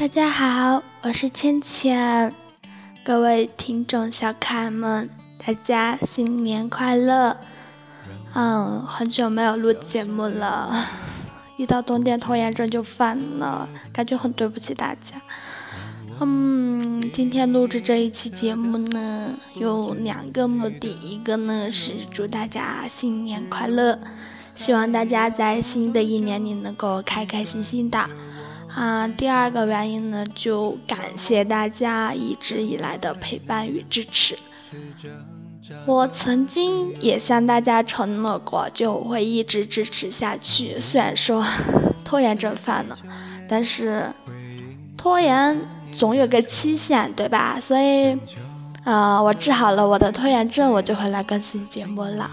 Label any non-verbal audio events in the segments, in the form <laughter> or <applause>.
大家好，我是芊芊，各位听众小可爱们，大家新年快乐！嗯，很久没有录节目了，<laughs> 一到冬天拖延症就犯了，感觉很对不起大家。嗯，今天录制这一期节目呢，有两个目的，一个呢是祝大家新年快乐，希望大家在新的一年里能够开开心心的。啊，第二个原因呢，就感谢大家一直以来的陪伴与支持。我曾经也向大家承诺过，就会一直支持下去。虽然说 <laughs> 拖延症犯了，但是拖延。总有个期限，对吧？所以，呃，我治好了我的拖延症，我就会来更新节目了。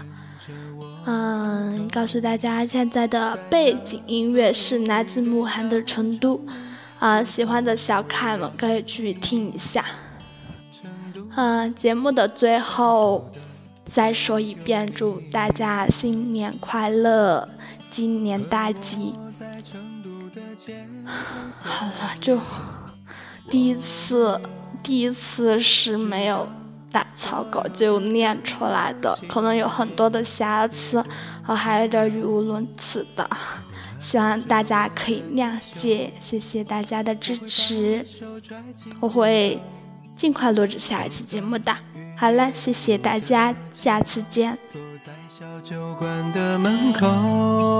嗯，告诉大家，现在的背景音乐是来自慕寒的《成都》，啊，喜欢的小可爱们可以去听一下。嗯，节目的最后再说一遍，祝大家新年快乐，今年大吉。好了，就。第一次，第一次是没有打草稿就念出来的，可能有很多的瑕疵，我还有点语无伦次的，希望大家可以谅解，谢谢大家的支持，我会尽快录制下一期节目的。好了，谢谢大家，下次见。坐在小酒馆的门口。